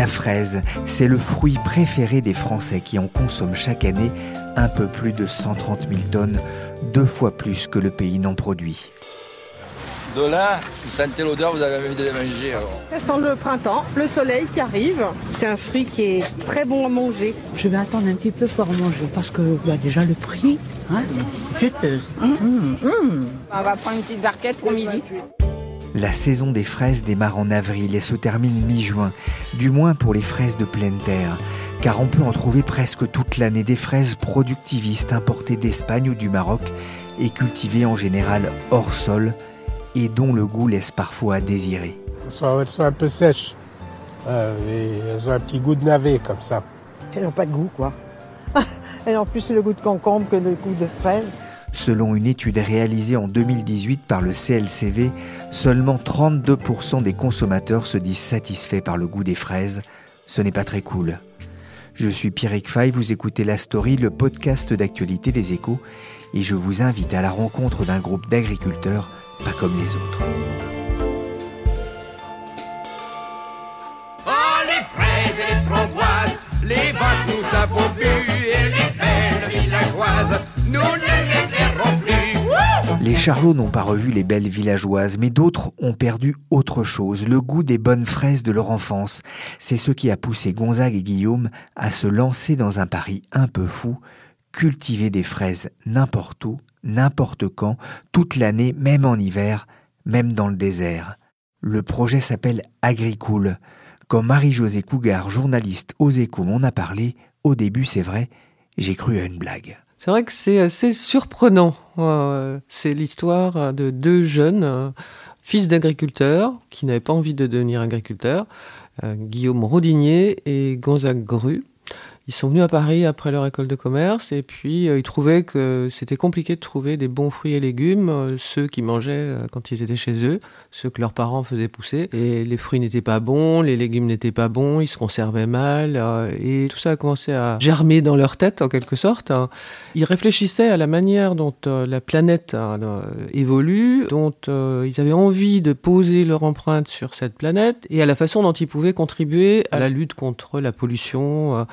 La fraise, c'est le fruit préféré des Français qui en consomment chaque année un peu plus de 130 000 tonnes, deux fois plus que le pays n'en produit. De là, vous sentez l'odeur, vous avez envie de les manger. Alors. Ça sent le printemps, le soleil qui arrive. C'est un fruit qui est très bon à manger. Je vais attendre un petit peu pour manger parce que bah, déjà le prix, hein, juteuse. On va prendre une petite barquette pour midi. La saison des fraises démarre en avril et se termine mi-juin, du moins pour les fraises de pleine terre, car on peut en trouver presque toute l'année des fraises productivistes importées d'Espagne ou du Maroc et cultivées en général hors sol et dont le goût laisse parfois à désirer. Elles sont, un peu sèches euh, et elles ont un petit goût de navet comme ça. Elles n'ont pas de goût, quoi. Elles ont plus le goût de concombre que le goût de fraise. Selon une étude réalisée en 2018 par le CLCV, seulement 32% des consommateurs se disent satisfaits par le goût des fraises. Ce n'est pas très cool. Je suis Pierrick Fay, vous écoutez La Story, le podcast d'actualité des échos, et je vous invite à la rencontre d'un groupe d'agriculteurs pas comme les autres. Les Charlots n'ont pas revu les belles villageoises, mais d'autres ont perdu autre chose, le goût des bonnes fraises de leur enfance. C'est ce qui a poussé Gonzague et Guillaume à se lancer dans un pari un peu fou, cultiver des fraises n'importe où, n'importe quand, toute l'année, même en hiver, même dans le désert. Le projet s'appelle Agricool. Quand Marie-Josée Cougar, journaliste aux échos, m'en a parlé, au début, c'est vrai, j'ai cru à une blague. C'est vrai que c'est assez surprenant. C'est l'histoire de deux jeunes euh, fils d'agriculteurs qui n'avaient pas envie de devenir agriculteurs, euh, Guillaume Rodinier et Gonzague Gru. Ils sont venus à Paris après leur école de commerce et puis euh, ils trouvaient que c'était compliqué de trouver des bons fruits et légumes, euh, ceux qui mangeaient euh, quand ils étaient chez eux, ceux que leurs parents faisaient pousser. Et les fruits n'étaient pas bons, les légumes n'étaient pas bons, ils se conservaient mal et tout ça a commencé à germer dans leur tête en quelque sorte. hein. Ils réfléchissaient à la manière dont la planète hein, évolue, dont ils avaient envie de poser leur empreinte sur cette planète et à la façon dont ils pouvaient contribuer à la lutte contre la pollution,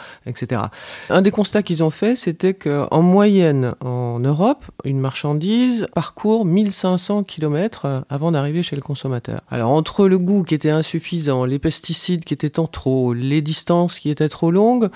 Un des constats qu'ils ont fait, c'était qu'en moyenne en Europe, une marchandise parcourt 1500 km avant d'arriver chez le consommateur. Alors entre le goût qui était insuffisant, les pesticides qui étaient en trop, les distances qui étaient trop longues,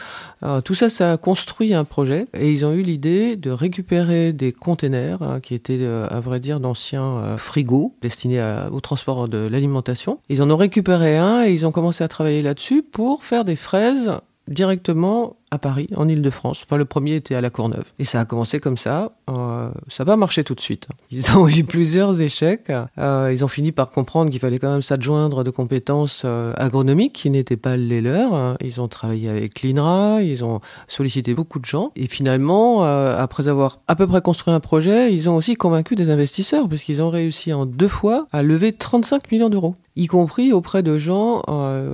euh, tout ça, ça a construit un projet et ils ont eu l'idée de récupérer des containers hein, qui étaient, euh, à vrai dire, d'anciens euh, frigos destinés au transport de l'alimentation. Ils en ont récupéré un et ils ont commencé à travailler là-dessus pour faire des fraises directement à Paris, en Ile-de-France. Enfin, le premier était à la Courneuve. Et ça a commencé comme ça. Euh, ça pas marché tout de suite. Ils ont eu plusieurs échecs. Euh, ils ont fini par comprendre qu'il fallait quand même s'adjoindre de compétences euh, agronomiques qui n'étaient pas les leurs. Ils ont travaillé avec l'INRA, ils ont sollicité beaucoup de gens. Et finalement, euh, après avoir à peu près construit un projet, ils ont aussi convaincu des investisseurs, puisqu'ils ont réussi en deux fois à lever 35 millions d'euros y compris auprès de gens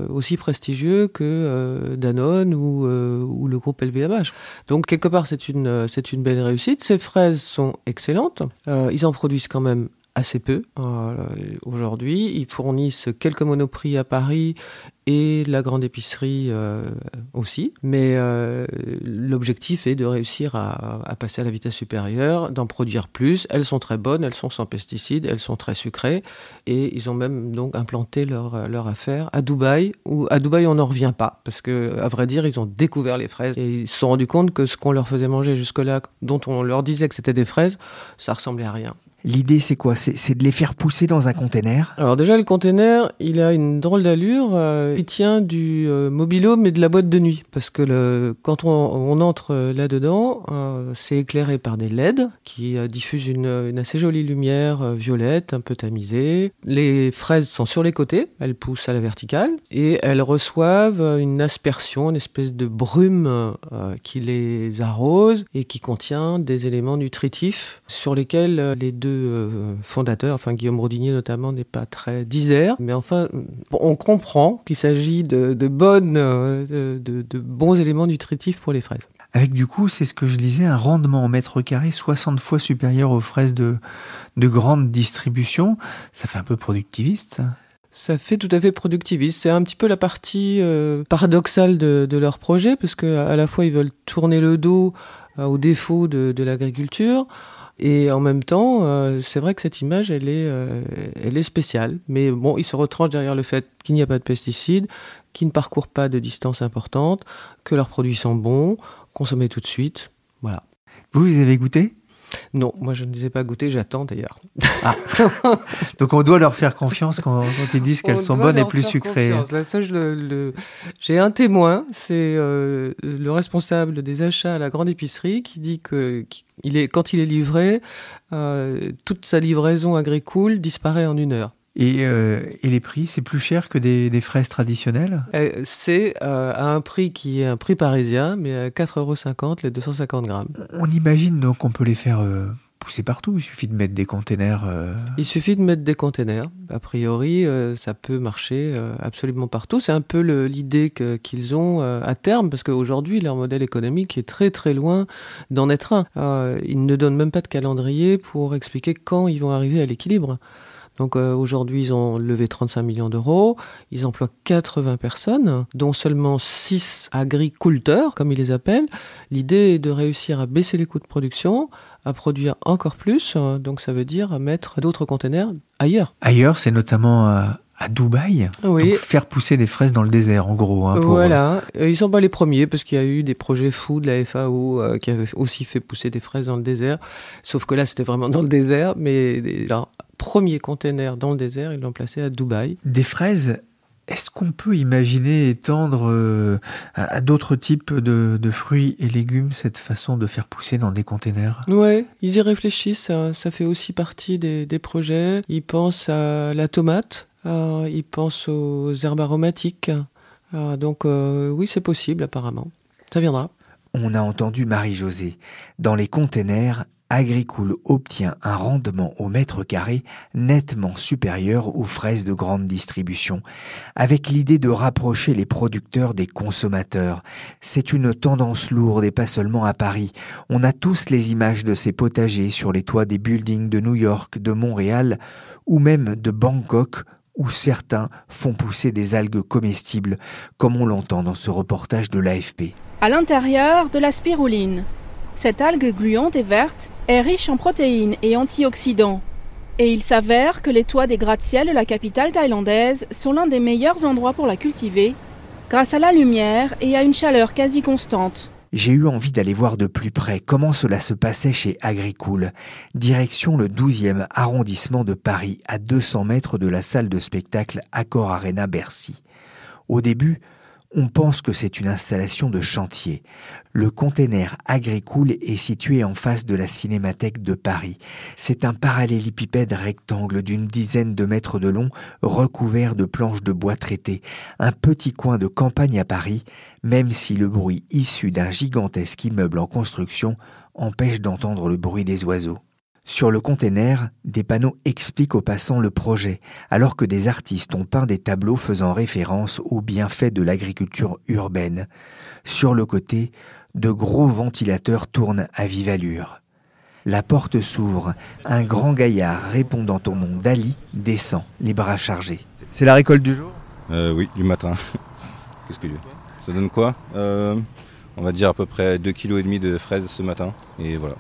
aussi prestigieux que Danone ou, le groupe LVMH. Donc quelque part c'est une euh, c'est une belle réussite. Ces fraises sont excellentes. Euh, ils en produisent quand même assez peu euh, aujourd'hui. Ils fournissent quelques monoprix à Paris et la grande épicerie euh, aussi. Mais euh, l'objectif est de réussir à, passer à la vitesse supérieure, d'en produire plus. Elles sont très bonnes, elles sont sans pesticides, elles sont très sucrées. Et ils ont même donc implanté leur, leur affaire à Dubaï, où à Dubaï on n'en revient pas. Parce que, à vrai dire, ils ont découvert les fraises et ils se sont rendus compte que ce qu'on leur faisait manger jusque-là, dont on leur disait que c'était des fraises, ça ressemblait à rien. L'idée, c'est quoi? C'est de les faire pousser dans un container? Alors déjà, le container, il a une drôle d'allure. Euh, il tient du euh, mobilo, mais de la boîte de nuit. Parce que quand on, entre là-dedans, euh, c'est éclairé par des LED qui euh, diffusent une, assez jolie lumière euh, violette, un peu tamisée. Les fraises sont sur les côtés, elles poussent à la verticale. Et elles reçoivent une aspersion, une espèce de brume qui les arrose et qui contient des éléments nutritifs sur lesquels les deux euh, fondateur, enfin Guillaume Rodinier notamment, n'est pas très disert, mais enfin, on comprend qu'il s'agit de, de bonnes, euh, de, de, bons éléments nutritifs pour les fraises. Avec du coup, c'est ce que je disais, un rendement au mètre carré 60 fois supérieur aux fraises de, de grande distribution. Ça fait un peu productiviste, ça ça fait tout à fait productiviste. C'est un petit peu la partie euh, paradoxale de, de, leur projet, parce que à la fois ils veulent tourner le dos euh, aux défauts de, de l'agriculture, et en même temps, euh, c'est vrai que cette image, elle est, euh, elle est spéciale. Mais bon, il se retranche derrière le fait qu'il n'y a pas de pesticides, qu'ils ne parcourent pas de distances importantes, que leurs produits sont bons, consommés tout de suite. Voilà. Vous, vous avez goûté? Non, moi je ne les ai pas goûtées, j'attends d'ailleurs. Ah. Donc on doit leur faire confiance quand, quand ils disent qu'elles sont bonnes et plus sucrées. le. J'ai un témoin, c'est euh, le responsable des achats à la grande épicerie qui dit que il est, quand il est livré, euh, toute sa livraison agricole disparaît en une heure. Et, euh, et, les prix, c'est plus cher que des, des fraises traditionnelles? Euh, C'est euh, à un prix qui est un prix parisien, mais à 4,50 euros les 250 grammes. On imagine donc qu'on peut les faire pousser partout, il suffit de mettre des containers. Il suffit de mettre des containers. A priori, ça peut marcher absolument partout. C'est un peu l'idée qu'ils ont à terme, parce qu'aujourd'hui, leur modèle économique est très très loin d'en être un. ils ne donnent même pas de calendrier pour expliquer quand ils vont arriver à l'équilibre. Donc euh, aujourd'hui, ils ont levé 35 millions d'euros, ils emploient 80 personnes, dont seulement 6 agriculteurs, comme ils les appellent. L'idée est de réussir à baisser les coûts de production, à produire encore plus, euh, donc ça veut dire à mettre d'autres containers ailleurs. Ailleurs, c'est notamment euh, à Dubaï oui. Donc faire pousser des fraises dans le désert, en gros. Hein, pour... Voilà, ils sont pas les premiers parce qu'il y a eu des projets fous de la FAO euh, qui avaient aussi fait pousser des fraises dans le désert. Sauf que là, c'était vraiment dans le désert, mais leur premier container dans le désert, ils l'ont placé à Dubaï. Des fraises est-ce qu'on peut imaginer étendre euh, à, à d'autres types de, de, fruits et légumes cette façon de faire pousser dans des containers? Ouais, ils y réfléchissent, ça, ça fait aussi partie des, des, projets. Ils pensent à la tomate, euh, ils pensent aux herbes aromatiques. Euh, donc oui, c'est possible apparemment. Ça viendra. On a entendu Marie-Josée. Dans les containers, Agricool obtient un rendement au mètre carré nettement supérieur aux fraises de grande distribution, avec l'idée de rapprocher les producteurs des consommateurs. C'est une tendance lourde et pas seulement à Paris. On a tous les images de ces potagers sur les toits des buildings de New York, de Montréal ou même de Bangkok où certains font pousser des algues comestibles, comme on l'entend dans ce reportage de l'AFP. À l'intérieur de la spiruline. Cette algue gluante et verte est riche en protéines et antioxydants. Et il s'avère que les toits des gratte-ciel de la capitale thaïlandaise sont l'un des meilleurs endroits pour la cultiver, grâce à la lumière et à une chaleur quasi constante. J'ai eu envie d'aller voir de plus près comment cela se passait chez Agricool, direction le 12e arrondissement de Paris, à 200 mètres de la salle de spectacle Accor Arena Bercy. Au début, on pense que c'est une installation de chantier. Le container Agricool est situé en face de la Cinémathèque de Paris. C'est un parallélépipède rectangle d'une dizaine de mètres de long, recouvert de planches de bois traitées. Un petit coin de campagne à Paris, même si le bruit issu d'un gigantesque immeuble en construction empêche d'entendre le bruit des oiseaux. Sur le container, des panneaux expliquent aux passants le projet, alors que des artistes ont peint des tableaux faisant référence aux bienfaits de l'agriculture urbaine. Sur le côté, de gros ventilateurs tournent à vive allure. La porte s'ouvre. Un grand gaillard répondant au nom d'Ali descend, les bras chargés. C'est la récolte du jour? Euh, Oui, du matin. Qu'est-ce que Ça donne quoi? Euh, On va dire à peu près 2,5 kg de fraises ce matin. Et voilà.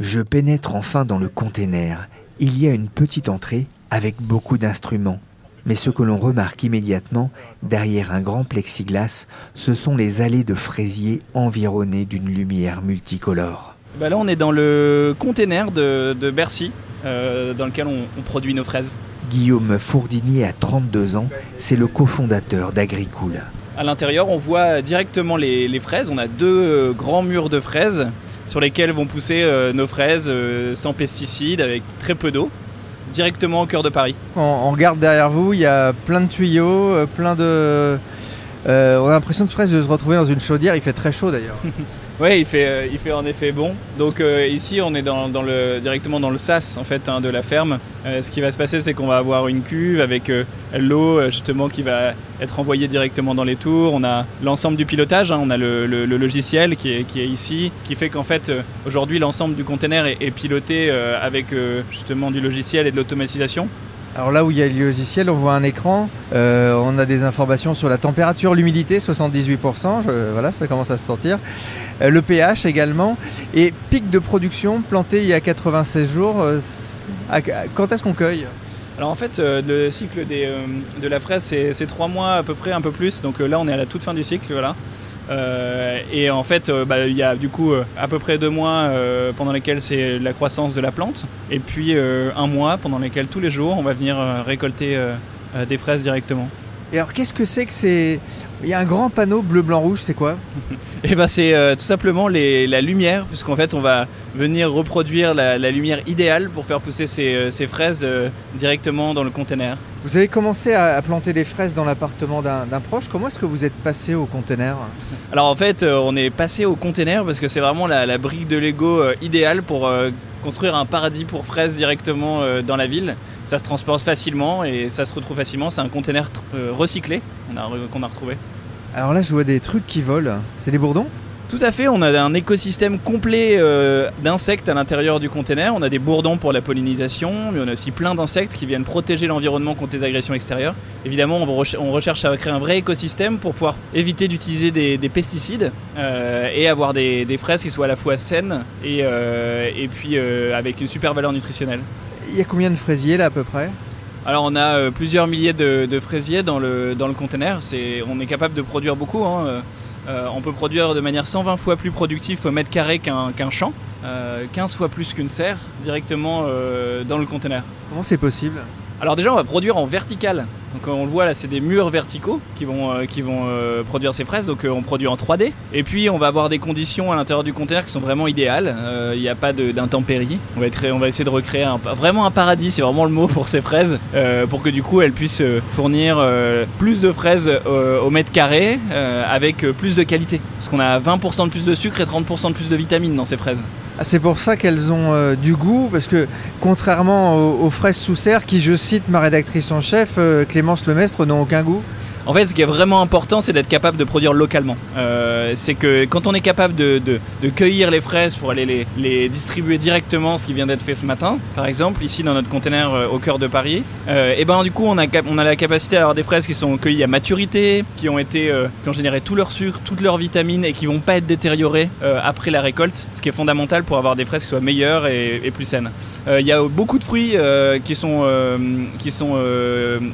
Je pénètre enfin dans le container. Il y a une petite entrée avec beaucoup d'instruments. Mais ce que l'on remarque immédiatement, derrière un grand plexiglas, ce sont les allées de fraisiers environnées d'une lumière multicolore. Bah là, on est dans le container de, Bercy, euh, dans lequel on, produit nos fraises. Guillaume Fourdinier a 32 ans, c'est le cofondateur d'Agricool. À l'intérieur, on voit directement les, fraises. On a deux euh, grands murs de fraises sur lesquels vont pousser euh, nos fraises sans pesticides, avec très peu d'eau directement au cœur de Paris. On, regarde derrière vous, il y a plein de tuyaux, euh, plein de... Euh, on a l'impression de presque de se retrouver dans une chaudière, il fait très chaud d'ailleurs. Oui, il fait, euh, il fait en effet bon. Donc euh, ici, on est dans, le, directement dans le sas en fait hein, de la ferme. Euh, ce qui va se passer, c'est qu'on va avoir une cuve avec l'eau justement qui va être envoyée directement dans les tours. On a l'ensemble du pilotage, hein. on a le, logiciel qui est, ici, qui fait qu'en fait aujourd'hui l'ensemble du conteneur est, est piloté avec justement du logiciel et de l'automatisation. Alors là où il y a le logiciel, on voit un écran, euh, on a des informations sur la température, l'humidité, 78%, voilà, ça commence à se sortir. Euh, le pH également, et pic de production planté il y a 96 jours. Euh, quand est-ce qu'on cueille? Alors en fait, le cycle de la fraise, c'est 3 mois à peu près, un peu plus. Donc là, on est à la toute fin du cycle. Voilà. Euh, et en fait, euh, bah, il y a du coup euh, à peu près deux mois pendant lesquels c'est la croissance de la plante, et puis un mois pendant lesquels tous les jours on va venir récolter des fraises directement. Et alors qu'est-ce que c'est que c'est Il y a un grand panneau bleu, blanc, rouge, c'est quoi eh ben c'est tout simplement la lumière, puisqu'en fait on va venir reproduire la, lumière idéale pour faire pousser ces, fraises directement dans le conteneur. Vous avez commencé à, planter des fraises dans l'appartement d'un proche. Comment est-ce que vous êtes passé au conteneur Alors en fait, euh, on est passé au conteneur parce que c'est vraiment la, brique de Lego euh, idéale pour euh, construire un paradis pour fraises directement dans la ville. Ça se transporte facilement et ça se retrouve facilement. C'est un conteneur recyclé qu'on a retrouvé. Alors là, je vois des trucs qui volent. C'est des bourdons? Tout à fait, on a un écosystème complet euh, d'insectes à l'intérieur du conteneur. On a des bourdons pour la pollinisation, mais on a aussi plein d'insectes qui viennent protéger l'environnement contre les agressions extérieures. Évidemment, on, recherche à créer un vrai écosystème pour pouvoir éviter d'utiliser des, pesticides euh, et avoir des, fraises qui soient à la fois saines et, euh, et puis avec une super valeur nutritionnelle. Il y a combien de fraisiers là à peu près? Alors on a plusieurs milliers de, fraisiers dans le, dans le conteneur, on est capable de produire beaucoup. Hein. Euh, on peut produire de manière 120 fois plus productive au mètre carré qu'un champ, 15 euh, fois plus qu'une serre directement euh, dans le conteneur. Comment c'est possible? Alors déjà on va produire en vertical. Donc on le voit là c'est des murs verticaux qui vont, qui vont produire ces fraises. Donc on produit en 3D. Et puis on va avoir des conditions à l'intérieur du conteneur qui sont vraiment idéales. Il n'y a pas d'intempéries. On, va on va essayer de recréer vraiment un paradis, c'est vraiment le mot pour ces fraises. pour que du coup elles puissent fournir plus de fraises au mètre carré avec plus de qualité. Parce qu'on a 20% de plus de sucre et 30% de plus de vitamines dans ces fraises. Ah, c'est pour ça qu'elles ont euh, du goût, parce que contrairement aux, fraises sous serre, qui je cite ma rédactrice en chef, euh, Clémence Lemestre, n'ont aucun goût. En fait, ce qui est vraiment important, c'est d'être capable de produire localement. Euh, c'est que quand on est capable de, cueillir les fraises pour aller les, distribuer directement, ce qui vient d'être fait ce matin, par exemple, ici dans notre conteneur euh, au cœur de Paris, euh, et ben du coup, on a, on a la capacité à avoir des fraises qui sont cueillies à maturité, qui ont été, qui ont généré tout leur sucre, toutes leurs vitamines et qui vont pas être détériorées après la récolte, ce qui est fondamental pour avoir des fraises qui soient meilleures et, plus saines. Il y a beaucoup de fruits qui sont, qui sont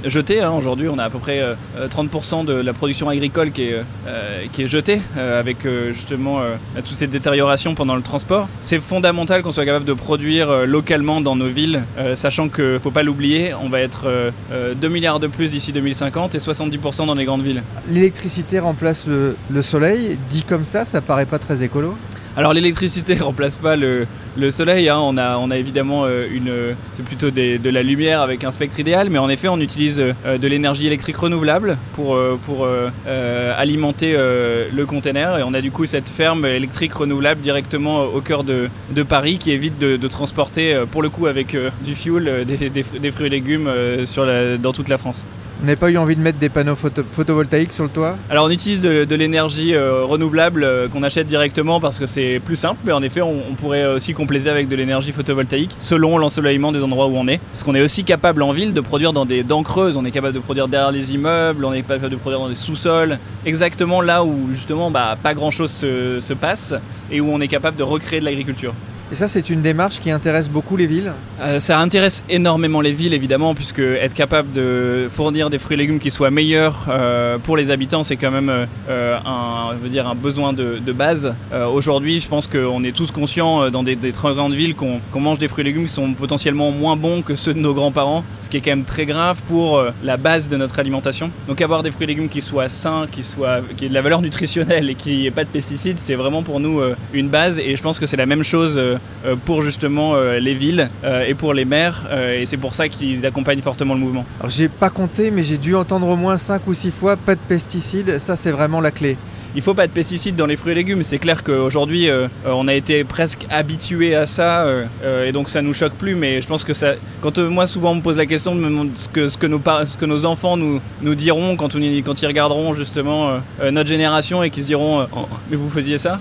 jetés. Hein. Aujourd'hui, on a à peu près 30 de la production agricole qui est, euh, est jetée euh, avec euh, justement toutes ces détériorations pendant le transport. C'est fondamental qu'on soit capable de produire localement dans nos villes, sachant que, faut pas l'oublier, on va être 2 milliards de plus d'ici 2050 et 70% dans les grandes villes. L'électricité remplace le, le soleil, dit comme ça, ça paraît pas très écolo alors l'électricité remplace pas le, soleil, hein. on, a, évidemment euh, une, c'est plutôt de la lumière avec un spectre idéal, mais en effet on utilise euh, de l'énergie électrique renouvelable pour, euh, alimenter le container et on a du coup cette ferme électrique renouvelable directement au cœur de, Paris qui évite de, transporter pour le coup avec du fuel des, fruits et légumes dans toute la France. Vous n'avez pas eu envie de mettre des panneaux photo- photovoltaïques sur le toit Alors on utilise de, l'énergie euh, renouvelable euh, qu'on achète directement parce que c'est plus simple, mais en effet on, on pourrait aussi compléter avec de l'énergie photovoltaïque selon l'ensoleillement des endroits où on est. Parce qu'on est aussi capable en ville de produire dans des dents creuses, on est capable de produire derrière les immeubles, on est capable de produire dans des sous-sols, exactement là où justement bah, pas grand-chose se, se passe et où on est capable de recréer de l'agriculture. Et ça, c'est une démarche qui intéresse beaucoup les villes Euh, ça intéresse énormément les villes évidemment puisque être capable de fournir des fruits et légumes qui soient meilleurs euh, pour les habitants c'est quand même euh, un, je veux dire, un besoin de, base. Aujourd'hui je pense qu'on est tous conscients dans des, très grandes villes qu'on mange des fruits et légumes qui sont potentiellement moins bons que ceux de nos grands-parents ce qui est quand même très grave pour la base de notre alimentation. Donc avoir des fruits et légumes qui soient sains, qui, soient, qui aient de la valeur nutritionnelle et qui n'aient pas de pesticides c'est vraiment pour nous une base et je pense que c'est la même chose pour justement euh, les villes euh, et pour les maires euh, et c'est pour ça qu'ils accompagnent fortement le mouvement. Alors j'ai pas compté, mais j'ai dû entendre au moins 5 ou 6 fois pas de pesticides. Ça, c'est vraiment la clé. Il faut pas de pesticides dans les fruits et légumes. C'est clair qu'aujourd'hui, euh, euh, on a été presque habitué à ça euh, et donc ça nous choque plus. Mais je pense que ça, quand moi souvent on me pose la question de ce que, nos, enfants nous, diront quand, ils regarderont justement notre génération et qu'ils se diront Oh, mais vous faisiez ça?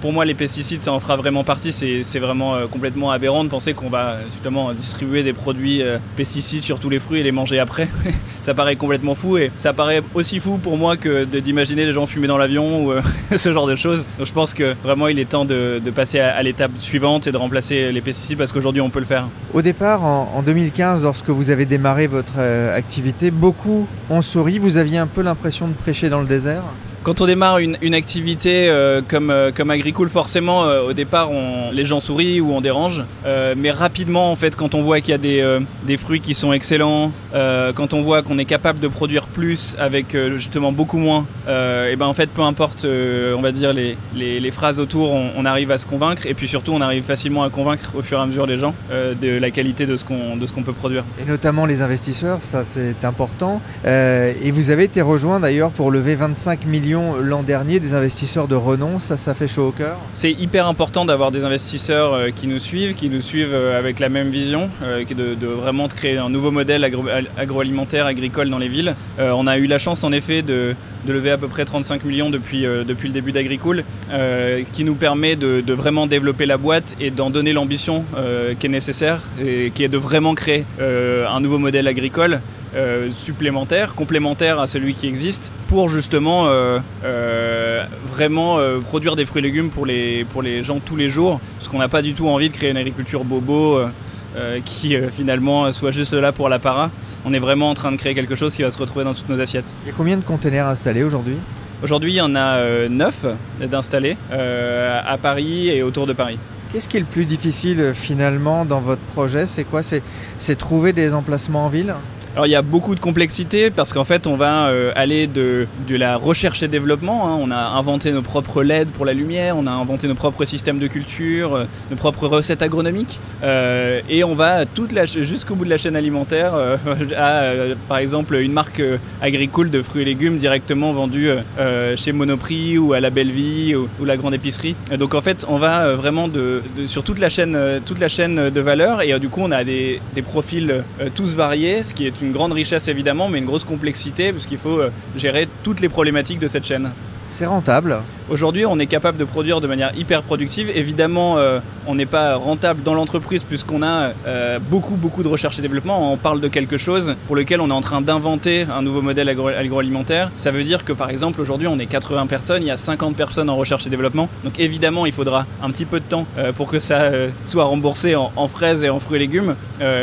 Pour moi, les pesticides, ça en fera vraiment partie. C'est vraiment complètement aberrant de penser qu'on va justement distribuer des produits pesticides sur tous les fruits et les manger après. ça paraît complètement fou et ça paraît aussi fou pour moi que d'imaginer des gens fumer dans l'avion ou euh, ce genre de choses. Donc je pense que vraiment il est temps de, passer à, à l'étape suivante et de remplacer les pesticides parce qu'aujourd'hui on peut le faire. Au départ, en, en 2015, lorsque vous avez démarré votre euh, activité, beaucoup ont souri. Vous aviez un peu l'impression de prêcher dans le désert Quand on démarre une, une activité euh, comme, euh, comme Agricool, forcément euh, au départ on- les gens sourient ou on dérange, Euh, mais rapidement en fait quand on voit qu'il y a des, des fruits qui sont excellents, quand on voit qu'on est capable de produire plus avec justement beaucoup moins, et ben en fait peu importe on va dire les, les, les phrases autour, on, arrive à se convaincre et puis surtout on arrive facilement à convaincre au fur et à mesure les gens de la qualité de ce qu'on qu'on peut produire. et notamment les investisseurs, ça c'est important. Et vous avez été rejoint d'ailleurs pour lever 25 millions l'an dernier des investisseurs de renom, ça ça fait chaud au cœur. C'est hyper important d'avoir des investisseurs euh, qui nous suivent, qui nous suivent euh, avec la même vision, euh, de, vraiment créer un nouveau modèle agro- al- agroalimentaire, agricole dans les villes. On a eu la chance en effet de, de lever à peu près 35 millions depuis, euh, depuis le début d'Agricool, euh, qui nous permet de, vraiment développer la boîte et d'en donner l'ambition euh, qui est nécessaire, et qui est de vraiment créer un nouveau modèle agricole. supplémentaire, complémentaire à celui qui existe, pour justement vraiment produire des fruits et légumes pour les, pour les gens tous les jours, parce qu'on n'a pas du tout envie de créer une agriculture bobo euh, euh, qui euh, finalement soit juste là pour l'apparat. On est vraiment en train de créer quelque chose qui va se retrouver dans toutes nos assiettes. Il y a combien de containers installés aujourd'hui? Aujourd'hui, il y en a euh, neuf d'installés euh, à Paris et autour de Paris. Qu'est-ce qui est le plus difficile euh, finalement dans votre projet? C'est quoi? C'est trouver des emplacements en ville? Alors il y a beaucoup de complexité parce qu'en fait on va euh, aller de, de la recherche et développement. hein. On a inventé nos propres LED pour la lumière, on a inventé nos propres systèmes de culture, euh, nos propres recettes agronomiques. Euh, et on va toute la jusqu'au bout de la chaîne alimentaire à par exemple une marque agricole de fruits et légumes directement vendue chez Monoprix ou à la Belle Vie ou, la Grande Épicerie. Donc en fait on va vraiment de, sur toute la chaîne, toute la chaîne de valeur et du coup on a des, des profils tous variés, ce qui est une grande richesse évidemment, mais une grosse complexité parce qu'il faut euh, gérer toutes les problématiques de cette chaîne. C'est rentable. Aujourd'hui, on est capable de produire de manière hyper productive. Évidemment, euh, on n'est pas rentable dans l'entreprise puisqu'on a euh, beaucoup, beaucoup de recherche et développement. On parle de quelque chose pour lequel on est en train d'inventer un nouveau modèle agro- agroalimentaire. Ça veut dire que, par exemple, aujourd'hui, on est 80 personnes, il y a 50 personnes en recherche et développement. Donc, évidemment, il faudra un petit peu de temps euh, pour que ça soit remboursé en, fraises et en fruits et légumes.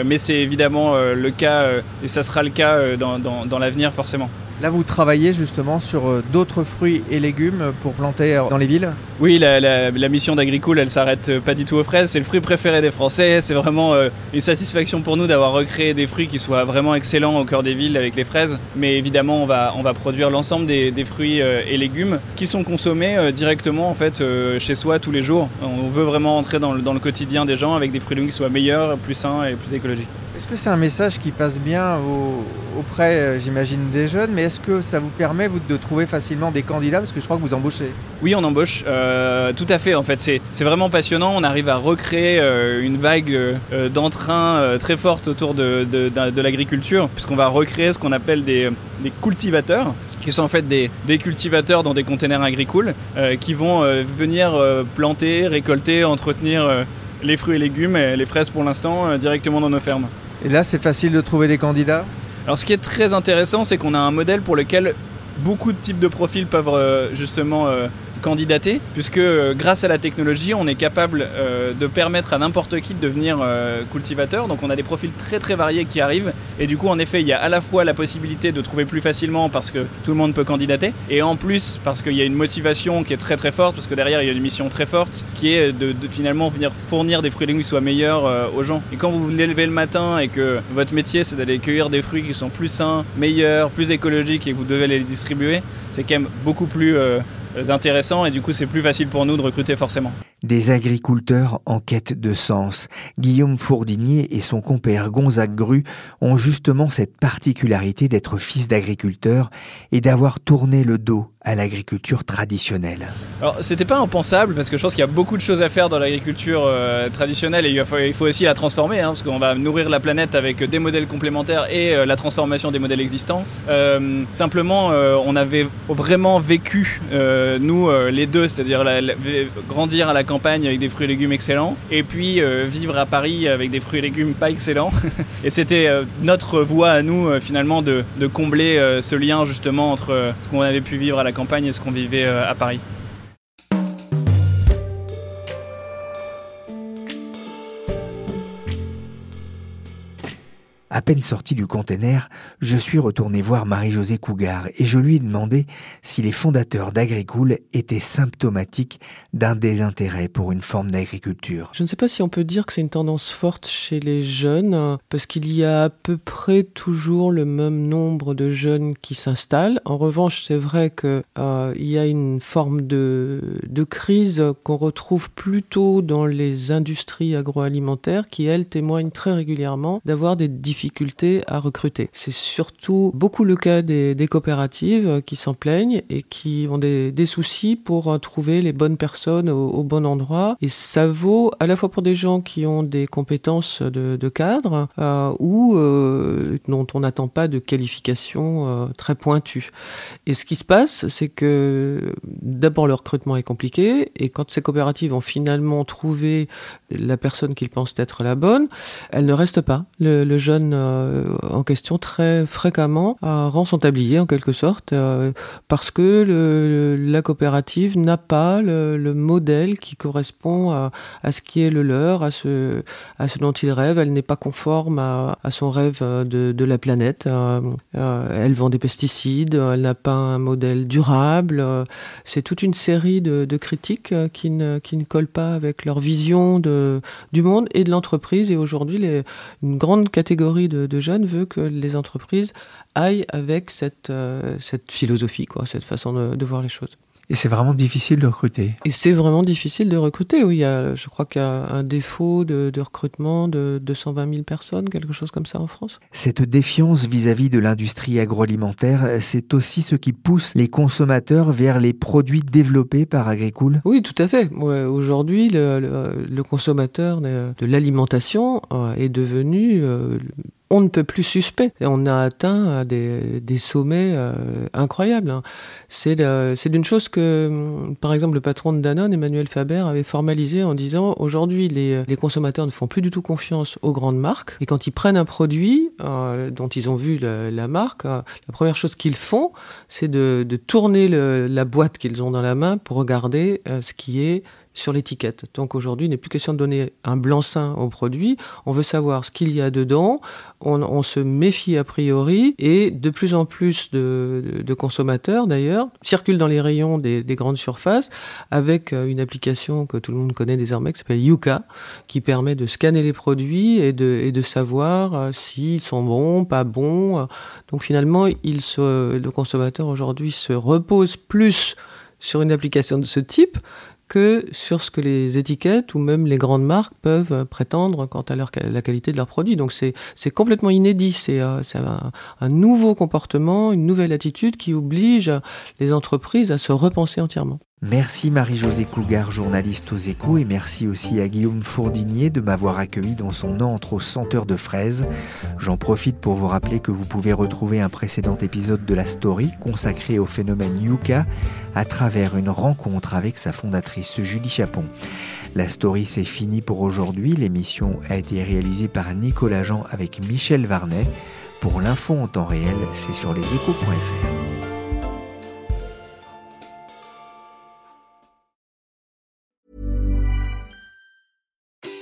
Mais c'est évidemment le cas et ça sera le cas dans, l'avenir, forcément. Là, vous travaillez justement sur d'autres fruits et légumes pour planter dans les villes Oui, la, mission d'Agricool, elle s'arrête euh, pas du tout aux fraises. C'est le fruit préféré des Français. C'est vraiment euh, une satisfaction pour nous d'avoir recréé des fruits qui soient vraiment excellents au cœur des villes avec les fraises. Mais évidemment, on va, on va produire l'ensemble des, fruits euh, et légumes qui sont consommés directement en fait chez soi tous les jours. On veut vraiment entrer dans le, dans le quotidien des gens avec des fruits et légumes qui soient meilleurs, plus sains et plus écologiques. Est-ce que c'est un message qui passe bien au- auprès, euh, j'imagine, des jeunes, mais est-ce que ça vous permet, de trouver facilement des candidats? Parce que je crois que vous embauchez. Oui, on embauche, euh, tout à fait. En fait, c'est vraiment passionnant. On arrive à recréer euh, une vague euh, d'entrain très forte autour de, l'agriculture, puisqu'on va recréer ce qu'on appelle des, cultivateurs, qui sont en fait des, cultivateurs dans des containers agricoles, qui vont venir planter, récolter, entretenir les fruits et légumes, et les fraises pour l'instant, directement dans nos fermes. Et là, c'est facile de trouver des candidats Alors ce qui est très intéressant, c'est qu'on a un modèle pour lequel beaucoup de types de profils peuvent euh, justement euh, candidater, puisque euh, grâce à la technologie, on est capable euh, de permettre à n'importe qui de devenir euh, cultivateur. Donc on a des profils très très variés qui arrivent, et du coup en effet, il y a à la fois la possibilité de trouver plus facilement parce que tout le monde peut candidater, et en plus parce qu'il y a une motivation qui est très très forte, parce que derrière il y a une mission très forte qui est de, finalement venir fournir des fruits et légumes qui soient meilleurs aux gens. Et quand vous vous levez le matin et que votre métier c'est d'aller cueillir des fruits qui sont plus sains, meilleurs, plus écologiques et que vous devez les distribuer, c'est quand même beaucoup plus intéressant et du coup c'est plus facile pour nous de recruter forcément. Des agriculteurs en quête de sens. Guillaume Fourdinier et son compère Gonzague Gru ont justement cette particularité d'être fils d'agriculteurs et d'avoir tourné le dos à l'agriculture traditionnelle. Alors c'était pas impensable parce que je pense qu'il y a beaucoup de choses à faire dans l'agriculture euh, traditionnelle et il faut, aussi la transformer hein, parce qu'on va nourrir la planète avec des modèles complémentaires et euh, la transformation des modèles existants. Euh, simplement on avait vraiment vécu nous les deux, c'est-à-dire grandir à la campagne avec des fruits et légumes excellents et puis euh, vivre à Paris avec des fruits et légumes pas excellents. et c'était euh, notre voie à nous euh, finalement de, combler ce lien justement entre ce qu'on avait pu vivre à la campagne et ce qu'on vivait à Paris. À peine sorti du container, je suis retourné voir Marie-Josée Cougar et je lui ai demandé si les fondateurs d'Agricool étaient symptomatiques d'un désintérêt pour une forme d'agriculture. Je ne sais pas si on peut dire que c'est une tendance forte chez les jeunes, euh, parce qu'il y a à peu près toujours le même nombre de jeunes qui s'installent. En revanche, c'est vrai qu'il y a une forme de, de crise qu'on retrouve plutôt dans les industries agroalimentaires qui, elles, témoignent très régulièrement d'avoir des difficultés à recruter. C'est surtout beaucoup le cas des, coopératives qui s'en plaignent et qui ont des, soucis pour euh, trouver les bonnes personnes au, bon endroit. Et ça vaut à la fois pour des gens qui ont des compétences de, cadre euh, ou euh, dont on n'attend pas de qualification très pointue. Et ce qui se passe, c'est que d'abord le recrutement est compliqué et quand ces coopératives ont finalement trouvé la personne qu'ils pensent être la bonne, elle ne reste pas. Le jeune euh, en question très fréquemment euh, rend son tablier en quelque sorte euh, parce que la coopérative n'a pas le, le, modèle qui correspond à, ce qui est le leur, à ce, à ce dont il rêve. Elle n'est pas conforme à, son rêve de, de la planète. Euh, elle vend des pesticides, elle n'a pas un modèle durable. C'est toute une série de, de critiques qui ne, qui ne collent pas avec leur vision de, du monde et de l'entreprise. Et aujourd'hui, une grande catégorie de, jeunes veut que les entreprises aillent avec cette, euh, philosophie, quoi, cette façon de voir les choses. Et c'est vraiment difficile de recruter. Et c'est vraiment difficile de recruter, oui. Il y a, je crois qu'il y a un défaut de, de, recrutement de 220 000 personnes, quelque chose comme ça en France. Cette défiance vis-à-vis -vis de l'industrie agroalimentaire, c'est aussi ce qui pousse les consommateurs vers les produits développés par Agricool Oui, tout à fait. Ouais, Aujourd'hui, le, le, le, consommateur de, de l'alimentation euh, est devenu... Euh, on ne peut plus suspect. Et on a atteint des, des sommets euh, incroyables. Hein. C'est d'une chose que, par exemple, le patron de Danone, Emmanuel Faber, avait formalisé en disant aujourd'hui, les, consommateurs ne font plus du tout confiance aux grandes marques. Et quand ils prennent un produit euh, dont ils ont vu la, marque, euh, la première chose qu'ils font, c'est de, tourner la boîte qu'ils ont dans la main pour regarder euh, ce qui est sur l'étiquette. Donc aujourd'hui, il n'est plus question de donner un blanc-seing au produit. On veut savoir ce qu'il y a dedans. On, se méfie a priori et de plus en plus de, consommateurs d'ailleurs circulent dans les rayons des, des, grandes surfaces avec euh, une application que tout le monde connaît désormais qui s'appelle Yuka qui permet de scanner les produits et de, savoir euh, s'ils sont bons, pas bons. Donc finalement, le consommateur aujourd'hui se repose plus sur une application de ce type que sur ce que les étiquettes ou même les grandes marques peuvent prétendre quant à leur, la qualité de leurs produits. Donc c'est complètement inédit, c'est un, un nouveau comportement, une nouvelle attitude qui oblige les entreprises à se repenser entièrement. Merci Marie-Josée Cougar, journaliste aux échos, et merci aussi à Guillaume Fourdinier de m'avoir accueilli dans son antre aux senteurs de fraises. J'en profite pour vous rappeler que vous pouvez retrouver un précédent épisode de la story consacré au phénomène Yuka à travers une rencontre avec sa fondatrice Julie Chapon. La story c'est fini pour aujourd'hui. L'émission a été réalisée par Nicolas Jean avec Michel Varnet. Pour l'info en temps réel, c'est sur leséchos.fr.